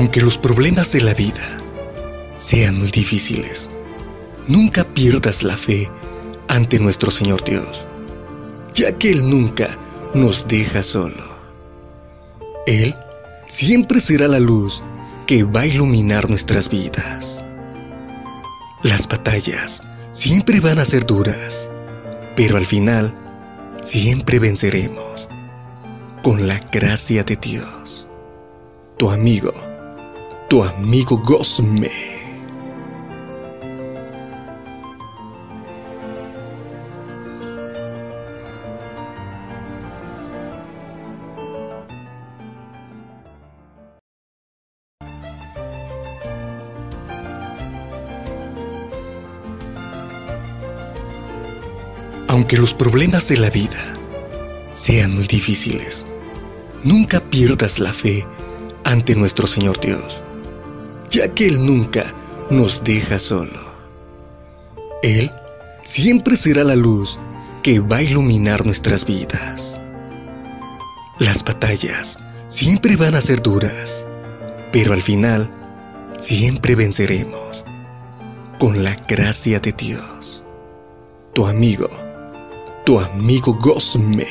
Aunque los problemas de la vida sean muy difíciles, nunca pierdas la fe ante nuestro Señor Dios, ya que Él nunca nos deja solo. Él siempre será la luz que va a iluminar nuestras vidas. Las batallas siempre van a ser duras, pero al final siempre venceremos con la gracia de Dios. Tu amigo, tu amigo Gosme. Aunque los problemas de la vida sean muy difíciles, nunca pierdas la fe ante nuestro Señor Dios, ya que Él nunca nos deja solo. Él siempre será la luz que va a iluminar nuestras vidas. Las batallas siempre van a ser duras, pero al final siempre venceremos con la gracia de Dios. Tu amigo tu amigo Gosme.